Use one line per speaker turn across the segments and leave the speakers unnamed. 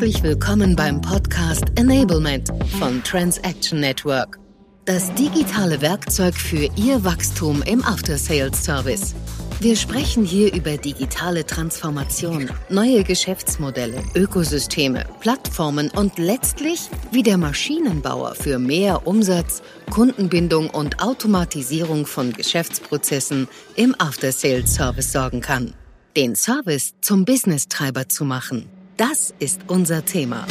Herzlich willkommen beim Podcast Enablement von Transaction Network. Das digitale Werkzeug für Ihr Wachstum im After Sales Service. Wir sprechen hier über digitale Transformation, neue Geschäftsmodelle, Ökosysteme, Plattformen und letztlich, wie der Maschinenbauer für mehr Umsatz, Kundenbindung und Automatisierung von Geschäftsprozessen im After Sales Service sorgen kann. Den Service zum Business-Treiber zu machen. Das ist unser Thema.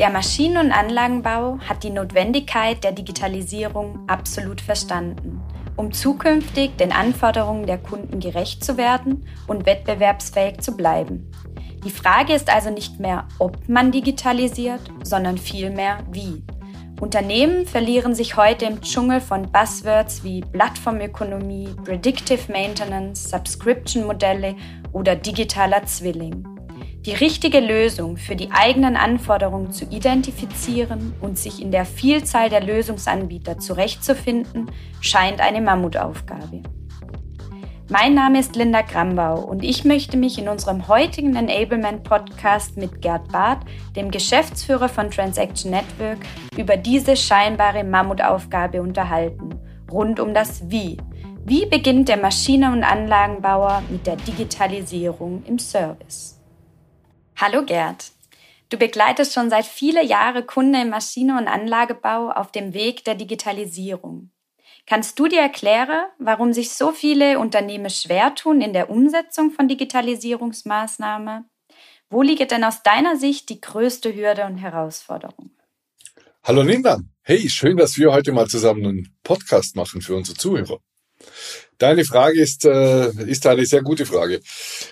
Der Maschinen- und Anlagenbau hat die Notwendigkeit der Digitalisierung absolut verstanden, um zukünftig den Anforderungen der Kunden gerecht zu werden und wettbewerbsfähig zu bleiben. Die Frage ist also nicht mehr, ob man digitalisiert, sondern vielmehr wie. Unternehmen verlieren sich heute im Dschungel von Buzzwords wie Plattformökonomie, Predictive Maintenance, Subscription-Modelle oder digitaler Zwilling. Die richtige Lösung für die eigenen Anforderungen zu identifizieren und sich in der Vielzahl der Lösungsanbieter zurechtzufinden, scheint eine Mammutaufgabe. Mein Name ist Linda Grambau und ich möchte mich in unserem heutigen Enablement Podcast mit Gerd Barth, dem Geschäftsführer von Transaction Network, über diese scheinbare Mammutaufgabe unterhalten, rund um das Wie. Wie beginnt der Maschine- und Anlagenbauer mit der Digitalisierung im Service? Hallo Gerd. Du begleitest schon seit vielen Jahren Kunden im Maschine- und Anlagebau auf dem Weg der Digitalisierung. Kannst du dir erklären, warum sich so viele Unternehmen schwer tun in der Umsetzung von Digitalisierungsmaßnahmen? Wo liegt denn aus deiner Sicht die größte Hürde und Herausforderung?
Hallo Linda. Hey, schön, dass wir heute mal zusammen einen Podcast machen für unsere Zuhörer. Deine Frage ist, äh, ist eine sehr gute Frage.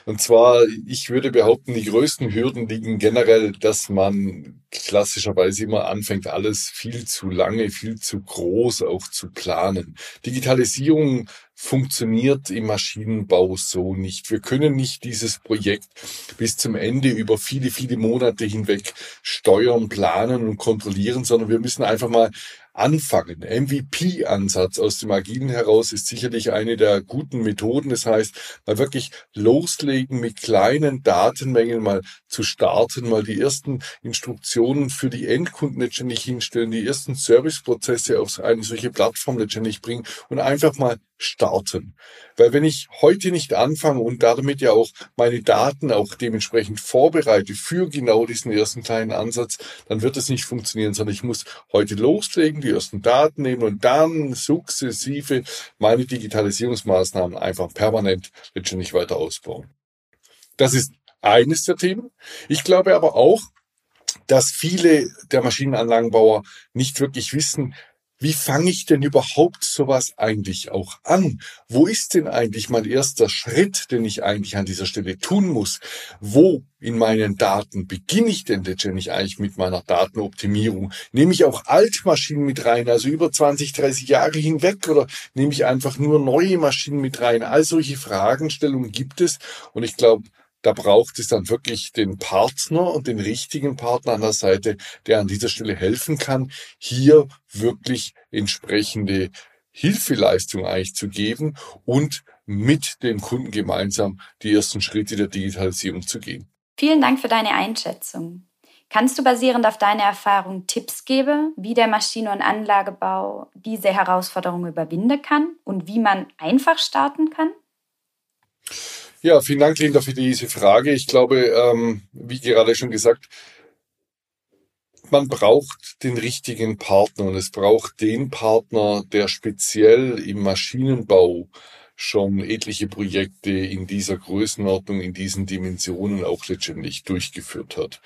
Und zwar, ich würde behaupten, die größten Hürden liegen generell, dass man klassischerweise immer anfängt, alles viel zu lange, viel zu groß auch zu planen. Digitalisierung funktioniert im Maschinenbau so nicht. Wir können nicht dieses Projekt bis zum Ende über viele, viele Monate hinweg steuern, planen und kontrollieren, sondern wir müssen einfach mal anfangen. MVP-Ansatz aus dem Agilen heraus ist sicherlich eine der guten Methoden. Das heißt, mal wirklich loslegen mit kleinen Datenmengen, mal zu starten, mal die ersten Instruktionen für die Endkunden letztendlich hinstellen, die ersten Serviceprozesse auf eine solche Plattform letztendlich bringen und einfach mal starten. Weil wenn ich heute nicht anfange und damit ja auch meine Daten auch dementsprechend vorbereite für genau diesen ersten kleinen Ansatz, dann wird es nicht funktionieren, sondern ich muss heute loslegen, die ersten Daten nehmen und dann sukzessive meine Digitalisierungsmaßnahmen einfach permanent letztendlich weiter ausbauen. Das ist eines der Themen. Ich glaube aber auch, dass viele der Maschinenanlagenbauer nicht wirklich wissen, wie fange ich denn überhaupt sowas eigentlich auch an? Wo ist denn eigentlich mein erster Schritt, den ich eigentlich an dieser Stelle tun muss? Wo in meinen Daten beginne ich denn letztendlich eigentlich mit meiner Datenoptimierung? Nehme ich auch Altmaschinen mit rein, also über 20, 30 Jahre hinweg oder nehme ich einfach nur neue Maschinen mit rein? All solche Fragestellungen gibt es und ich glaube, da braucht es dann wirklich den Partner und den richtigen Partner an der Seite, der an dieser Stelle helfen kann, hier wirklich entsprechende Hilfeleistung eigentlich zu geben und mit dem Kunden gemeinsam die ersten Schritte der Digitalisierung zu gehen.
Vielen Dank für deine Einschätzung. Kannst du basierend auf deine Erfahrung Tipps geben, wie der Maschine- und Anlagebau diese Herausforderung überwinden kann und wie man einfach starten kann?
Ja, vielen Dank, Linda, für diese Frage. Ich glaube, ähm, wie gerade schon gesagt, man braucht den richtigen Partner und es braucht den Partner, der speziell im Maschinenbau schon etliche Projekte in dieser Größenordnung, in diesen Dimensionen auch letztendlich durchgeführt hat.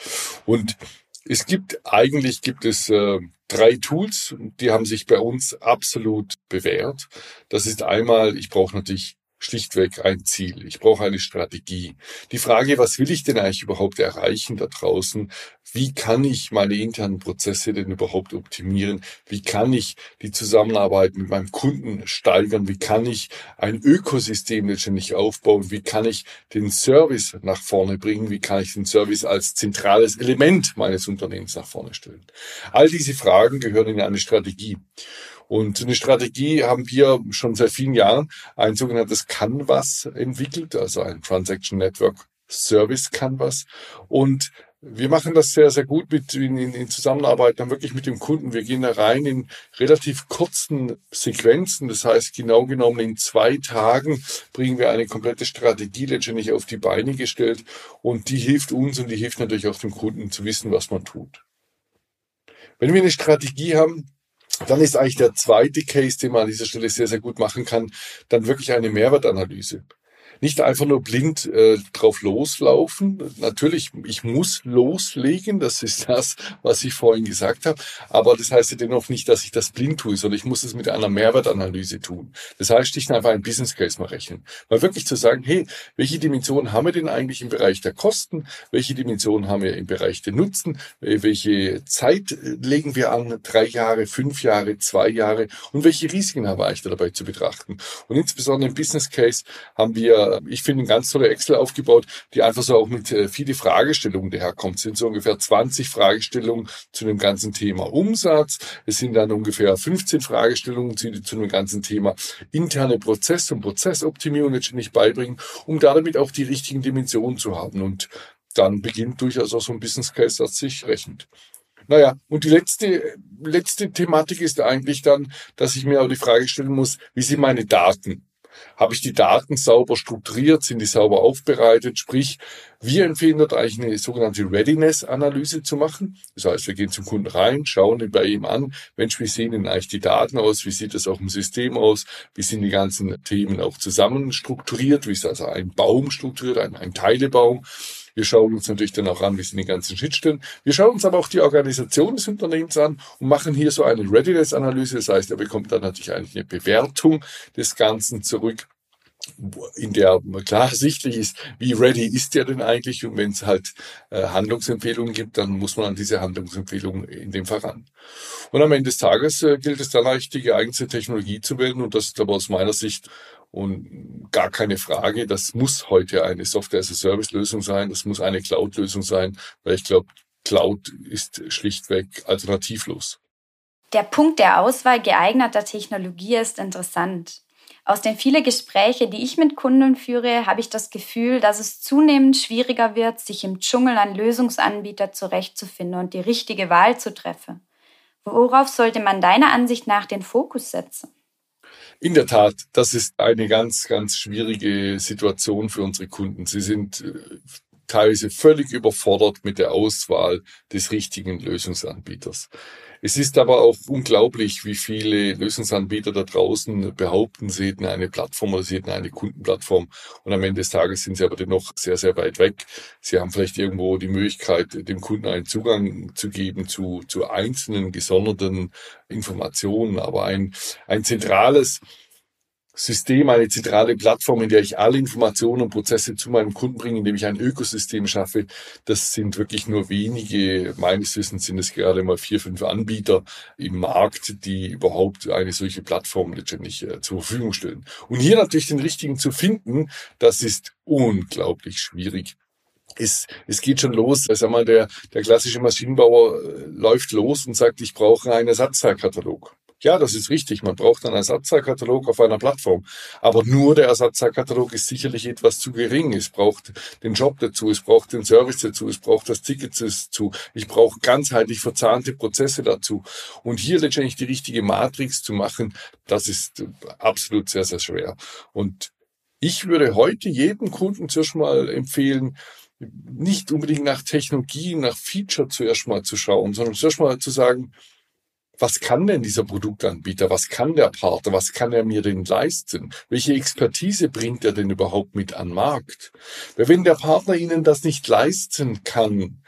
Und es gibt, eigentlich gibt es äh, drei Tools, die haben sich bei uns absolut bewährt. Das ist einmal, ich brauche natürlich schlichtweg ein Ziel. Ich brauche eine Strategie. Die Frage, was will ich denn eigentlich überhaupt erreichen da draußen? Wie kann ich meine internen Prozesse denn überhaupt optimieren? Wie kann ich die Zusammenarbeit mit meinem Kunden steigern? Wie kann ich ein Ökosystem letztendlich aufbauen? Wie kann ich den Service nach vorne bringen? Wie kann ich den Service als zentrales Element meines Unternehmens nach vorne stellen? All diese Fragen gehören in eine Strategie. Und eine Strategie haben wir schon seit vielen Jahren ein sogenanntes Canvas entwickelt, also ein Transaction Network Service Canvas. Und wir machen das sehr, sehr gut mit, in, in, Zusammenarbeit dann wirklich mit dem Kunden. Wir gehen da rein in relativ kurzen Sequenzen. Das heißt, genau genommen in zwei Tagen bringen wir eine komplette Strategie letztendlich auf die Beine gestellt. Und die hilft uns und die hilft natürlich auch dem Kunden zu wissen, was man tut. Wenn wir eine Strategie haben, dann ist eigentlich der zweite Case, den man an dieser Stelle sehr, sehr gut machen kann, dann wirklich eine Mehrwertanalyse nicht einfach nur blind äh, drauf loslaufen. Natürlich, ich muss loslegen, das ist das, was ich vorhin gesagt habe. Aber das heißt ja dennoch nicht, dass ich das blind tue, sondern ich muss es mit einer Mehrwertanalyse tun. Das heißt, ich einfach einen Business Case mal rechnen. Mal wirklich zu sagen, hey, welche Dimensionen haben wir denn eigentlich im Bereich der Kosten? Welche Dimensionen haben wir im Bereich der Nutzen? Äh, welche Zeit äh, legen wir an? Drei Jahre, fünf Jahre, zwei Jahre? Und welche Risiken haben wir eigentlich dabei zu betrachten? Und insbesondere im Business Case haben wir ich finde, ganz tolle Excel aufgebaut, die einfach so auch mit äh, viele Fragestellungen daherkommt. Es sind so ungefähr 20 Fragestellungen zu dem ganzen Thema Umsatz. Es sind dann ungefähr 15 Fragestellungen zu, zu dem ganzen Thema interne Prozess- und Prozessoptimierung letztendlich beibringen, um damit auch die richtigen Dimensionen zu haben. Und dann beginnt durchaus auch so ein Business Case, das sich rechnet. Naja, und die letzte, letzte Thematik ist eigentlich dann, dass ich mir auch die Frage stellen muss, wie sind meine Daten? Habe ich die Daten sauber strukturiert? Sind die sauber aufbereitet? Sprich, wir empfehlen dort eigentlich eine sogenannte Readiness-Analyse zu machen. Das heißt, wir gehen zum Kunden rein, schauen bei ihm an, Mensch, wie sehen denn eigentlich die Daten aus? Wie sieht das auch im System aus? Wie sind die ganzen Themen auch zusammen strukturiert? Wie ist also ein Baum strukturiert, ein, ein Teilebaum? Wir schauen uns natürlich dann auch an, wie sind die ganzen Schnittstellen. Wir schauen uns aber auch die Organisation des Unternehmens an und machen hier so eine Readiness-Analyse. Das heißt, er bekommt dann natürlich eigentlich eine Bewertung des Ganzen zurück in der klar sichtlich ist, wie ready ist der denn eigentlich? Und wenn es halt äh, Handlungsempfehlungen gibt, dann muss man an diese Handlungsempfehlungen in dem Fall. Und am Ende des Tages äh, gilt es dann eigentlich, die geeignete Technologie zu wählen. Und das ist aber aus meiner Sicht und gar keine Frage, das muss heute eine Software-as-a-Service-Lösung sein, das muss eine Cloud-Lösung sein, weil ich glaube, Cloud ist schlichtweg alternativlos.
Der Punkt der Auswahl geeigneter Technologie ist interessant. Aus den vielen Gesprächen, die ich mit Kunden führe, habe ich das Gefühl, dass es zunehmend schwieriger wird, sich im Dschungel an Lösungsanbieter zurechtzufinden und die richtige Wahl zu treffen. Worauf sollte man deiner Ansicht nach den Fokus setzen?
In der Tat, das ist eine ganz, ganz schwierige Situation für unsere Kunden. Sie sind äh, teilweise völlig überfordert mit der Auswahl des richtigen Lösungsanbieters. Es ist aber auch unglaublich, wie viele Lösungsanbieter da draußen behaupten, sie hätten eine Plattform oder sie hätten eine Kundenplattform und am Ende des Tages sind sie aber dennoch sehr, sehr weit weg. Sie haben vielleicht irgendwo die Möglichkeit, dem Kunden einen Zugang zu geben zu, zu einzelnen gesonderten Informationen, aber ein, ein zentrales System, eine zentrale Plattform, in der ich alle Informationen und Prozesse zu meinem Kunden bringe, indem ich ein Ökosystem schaffe. Das sind wirklich nur wenige. Meines Wissens sind es gerade mal vier, fünf Anbieter im Markt, die überhaupt eine solche Plattform letztendlich äh, zur Verfügung stellen. Und hier natürlich den richtigen zu finden, das ist unglaublich schwierig. Es, es geht schon los. Sag mal, der, der klassische Maschinenbauer äh, läuft los und sagt, ich brauche einen Ersatzteilkatalog. Ja, das ist richtig. Man braucht einen Ersatzteilkatalog auf einer Plattform. Aber nur der Ersatzteilkatalog ist sicherlich etwas zu gering. Es braucht den Job dazu, es braucht den Service dazu, es braucht das Ticket dazu. Ich brauche ganzheitlich verzahnte Prozesse dazu. Und hier letztendlich die richtige Matrix zu machen, das ist absolut sehr, sehr schwer. Und ich würde heute jedem Kunden zuerst mal empfehlen, nicht unbedingt nach Technologie, nach Feature zuerst mal zu schauen, sondern zuerst mal zu sagen, was kann denn dieser Produktanbieter, was kann der Partner, was kann er mir denn leisten? Welche Expertise bringt er denn überhaupt mit an Markt? Weil wenn der Partner Ihnen das nicht leisten kann,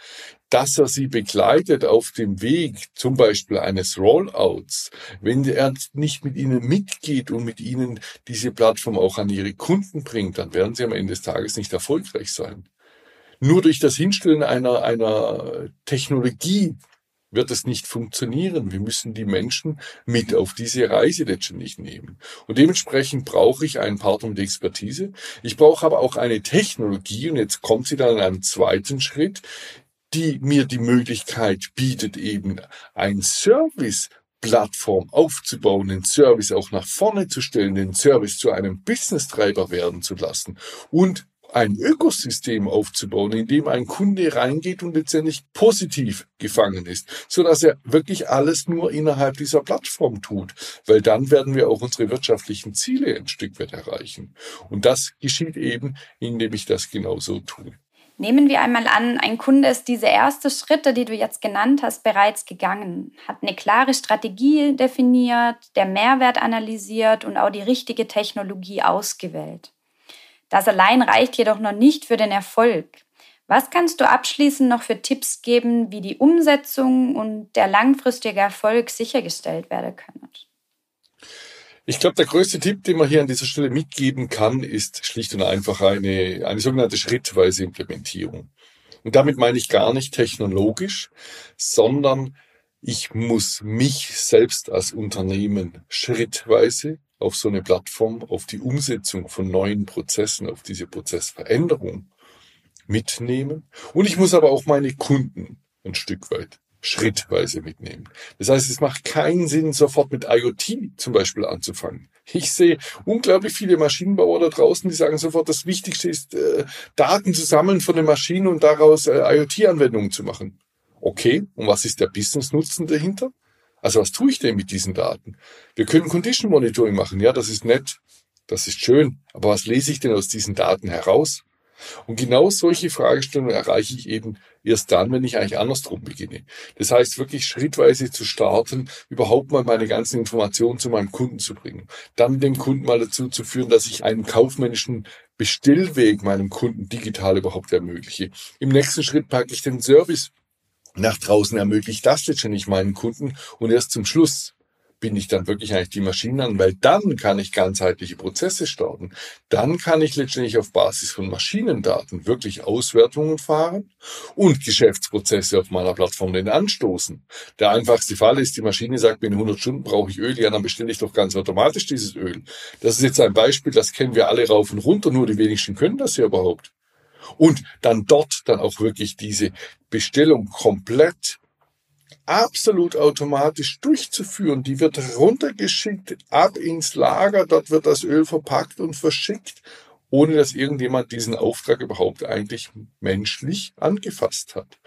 dass er sie begleitet auf dem Weg, zum Beispiel eines Rollouts, wenn er nicht mit ihnen mitgeht und mit ihnen diese Plattform auch an ihre Kunden bringt, dann werden sie am Ende des Tages nicht erfolgreich sein. Nur durch das Hinstellen einer, einer Technologie wird es nicht funktionieren. Wir müssen die Menschen mit auf diese Reise letztendlich nehmen. Und dementsprechend brauche ich einen Partner mit Expertise. Ich brauche aber auch eine Technologie, und jetzt kommt sie dann in einem zweiten Schritt, die mir die Möglichkeit bietet, eben ein Service Plattform aufzubauen, den Service auch nach vorne zu stellen, den Service zu einem Business-Treiber werden zu lassen und ein Ökosystem aufzubauen, in dem ein Kunde reingeht und letztendlich positiv gefangen ist, so dass er wirklich alles nur innerhalb dieser Plattform tut, weil dann werden wir auch unsere wirtschaftlichen Ziele ein Stück weit erreichen. Und das geschieht eben, indem ich das genauso tue.
Nehmen wir einmal an, ein Kunde ist diese ersten Schritte, die du jetzt genannt hast, bereits gegangen, hat eine klare Strategie definiert, der Mehrwert analysiert und auch die richtige Technologie ausgewählt. Das allein reicht jedoch noch nicht für den Erfolg. Was kannst du abschließend noch für Tipps geben, wie die Umsetzung und der langfristige Erfolg sichergestellt werden können?
Ich glaube, der größte Tipp, den man hier an dieser Stelle mitgeben kann, ist schlicht und einfach eine, eine sogenannte schrittweise Implementierung. Und damit meine ich gar nicht technologisch, sondern ich muss mich selbst als Unternehmen schrittweise auf so eine Plattform, auf die Umsetzung von neuen Prozessen, auf diese Prozessveränderung mitnehmen. Und ich muss aber auch meine Kunden ein Stück weit schrittweise mitnehmen. Das heißt, es macht keinen Sinn, sofort mit IoT zum Beispiel anzufangen. Ich sehe unglaublich viele Maschinenbauer da draußen, die sagen sofort, das Wichtigste ist, äh, Daten zu sammeln von den Maschinen und daraus äh, IoT-Anwendungen zu machen. Okay, und was ist der Business-Nutzen dahinter? Also was tue ich denn mit diesen Daten? Wir können Condition Monitoring machen, ja, das ist nett, das ist schön, aber was lese ich denn aus diesen Daten heraus? Und genau solche Fragestellungen erreiche ich eben erst dann, wenn ich eigentlich andersrum beginne. Das heißt, wirklich schrittweise zu starten, überhaupt mal meine ganzen Informationen zu meinem Kunden zu bringen. Dann den Kunden mal dazu zu führen, dass ich einen kaufmännischen Bestellweg meinem Kunden digital überhaupt ermögliche. Im nächsten Schritt packe ich den Service nach draußen, ermöglicht das letztendlich meinen Kunden und erst zum Schluss binde ich dann wirklich eigentlich die Maschinen an, weil dann kann ich ganzheitliche Prozesse starten. Dann kann ich letztendlich auf Basis von Maschinendaten wirklich Auswertungen fahren und Geschäftsprozesse auf meiner Plattform den anstoßen. Der einfachste Fall ist, die Maschine sagt mir, in 100 Stunden brauche ich Öl, ja, dann bestelle ich doch ganz automatisch dieses Öl. Das ist jetzt ein Beispiel, das kennen wir alle rauf und runter, nur die wenigsten können das ja überhaupt. Und dann dort dann auch wirklich diese Bestellung komplett absolut automatisch durchzuführen. Die wird runtergeschickt, ab ins Lager, dort wird das Öl verpackt und verschickt ohne dass irgendjemand diesen Auftrag überhaupt eigentlich menschlich angefasst hat.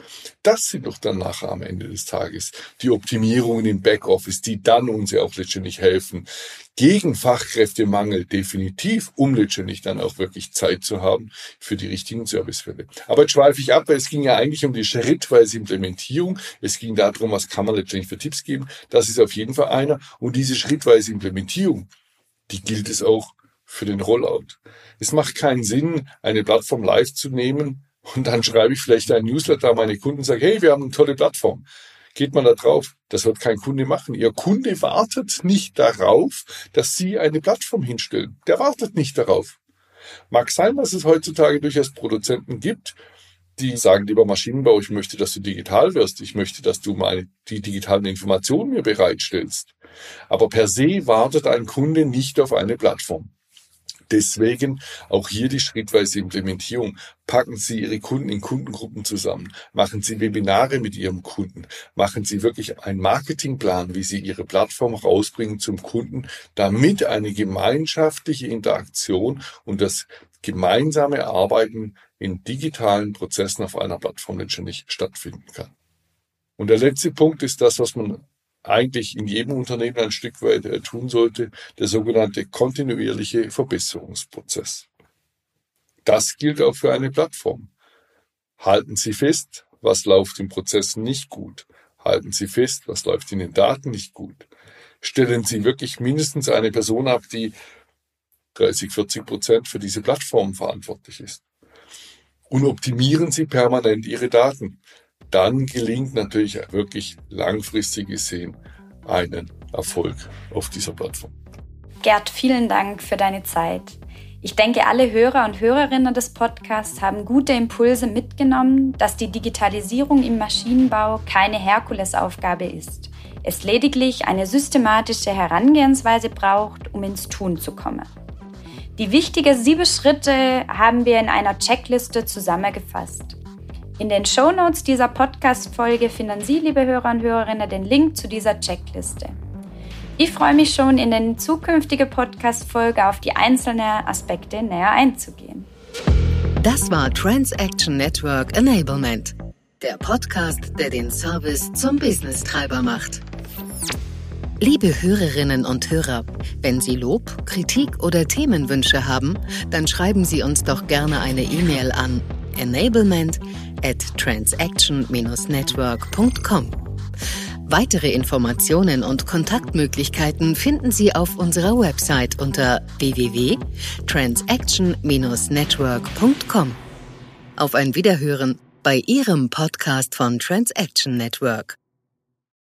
Das sind doch dann nachher am Ende des Tages die Optimierungen im Backoffice, die dann uns ja auch letztendlich helfen, gegen Fachkräftemangel definitiv, um letztendlich dann auch wirklich Zeit zu haben für die richtigen Servicefälle. Aber jetzt schweife ich ab, weil es ging ja eigentlich um die schrittweise Implementierung. Es ging darum, was kann man letztendlich für Tipps geben. Das ist auf jeden Fall einer. Und diese schrittweise Implementierung, die gilt es auch für den Rollout. Es macht keinen Sinn, eine Plattform live zu nehmen und dann schreibe ich vielleicht einen Newsletter an meine Kunden und sage, hey, wir haben eine tolle Plattform. Geht man da drauf? Das wird kein Kunde machen. Ihr Kunde wartet nicht darauf, dass Sie eine Plattform hinstellen. Der wartet nicht darauf. Mag sein, dass es heutzutage durchaus Produzenten gibt, die sagen, lieber Maschinenbau, ich möchte, dass du digital wirst. Ich möchte, dass du meine, die digitalen Informationen mir bereitstellst. Aber per se wartet ein Kunde nicht auf eine Plattform. Deswegen auch hier die schrittweise Implementierung. Packen Sie Ihre Kunden in Kundengruppen zusammen. Machen Sie Webinare mit Ihrem Kunden. Machen Sie wirklich einen Marketingplan, wie Sie Ihre Plattform rausbringen zum Kunden, damit eine gemeinschaftliche Interaktion und das gemeinsame Arbeiten in digitalen Prozessen auf einer Plattform letztendlich stattfinden kann. Und der letzte Punkt ist das, was man eigentlich in jedem Unternehmen ein Stück weit äh, tun sollte, der sogenannte kontinuierliche Verbesserungsprozess. Das gilt auch für eine Plattform. Halten Sie fest, was läuft im Prozess nicht gut. Halten Sie fest, was läuft in den Daten nicht gut. Stellen Sie wirklich mindestens eine Person ab, die 30, 40 Prozent für diese Plattform verantwortlich ist. Und optimieren Sie permanent Ihre Daten dann gelingt natürlich wirklich langfristig gesehen einen Erfolg auf dieser Plattform.
Gerd, vielen Dank für deine Zeit. Ich denke, alle Hörer und Hörerinnen des Podcasts haben gute Impulse mitgenommen, dass die Digitalisierung im Maschinenbau keine Herkulesaufgabe ist. Es lediglich eine systematische Herangehensweise braucht, um ins Tun zu kommen. Die wichtigen sieben Schritte haben wir in einer Checkliste zusammengefasst. In den Shownotes dieser Podcast-Folge finden Sie, liebe Hörer und Hörerinnen, den Link zu dieser Checkliste. Ich freue mich schon, in den zukünftigen Podcast-Folge auf die einzelnen Aspekte näher einzugehen.
Das war Transaction Network Enablement, der Podcast, der den Service zum Business-Treiber macht. Liebe Hörerinnen und Hörer, wenn Sie Lob, Kritik oder Themenwünsche haben, dann schreiben Sie uns doch gerne eine E-Mail an enablement at transaction-network.com. Weitere Informationen und Kontaktmöglichkeiten finden Sie auf unserer Website unter www.transaction-network.com. Auf ein Wiederhören bei Ihrem Podcast von Transaction Network.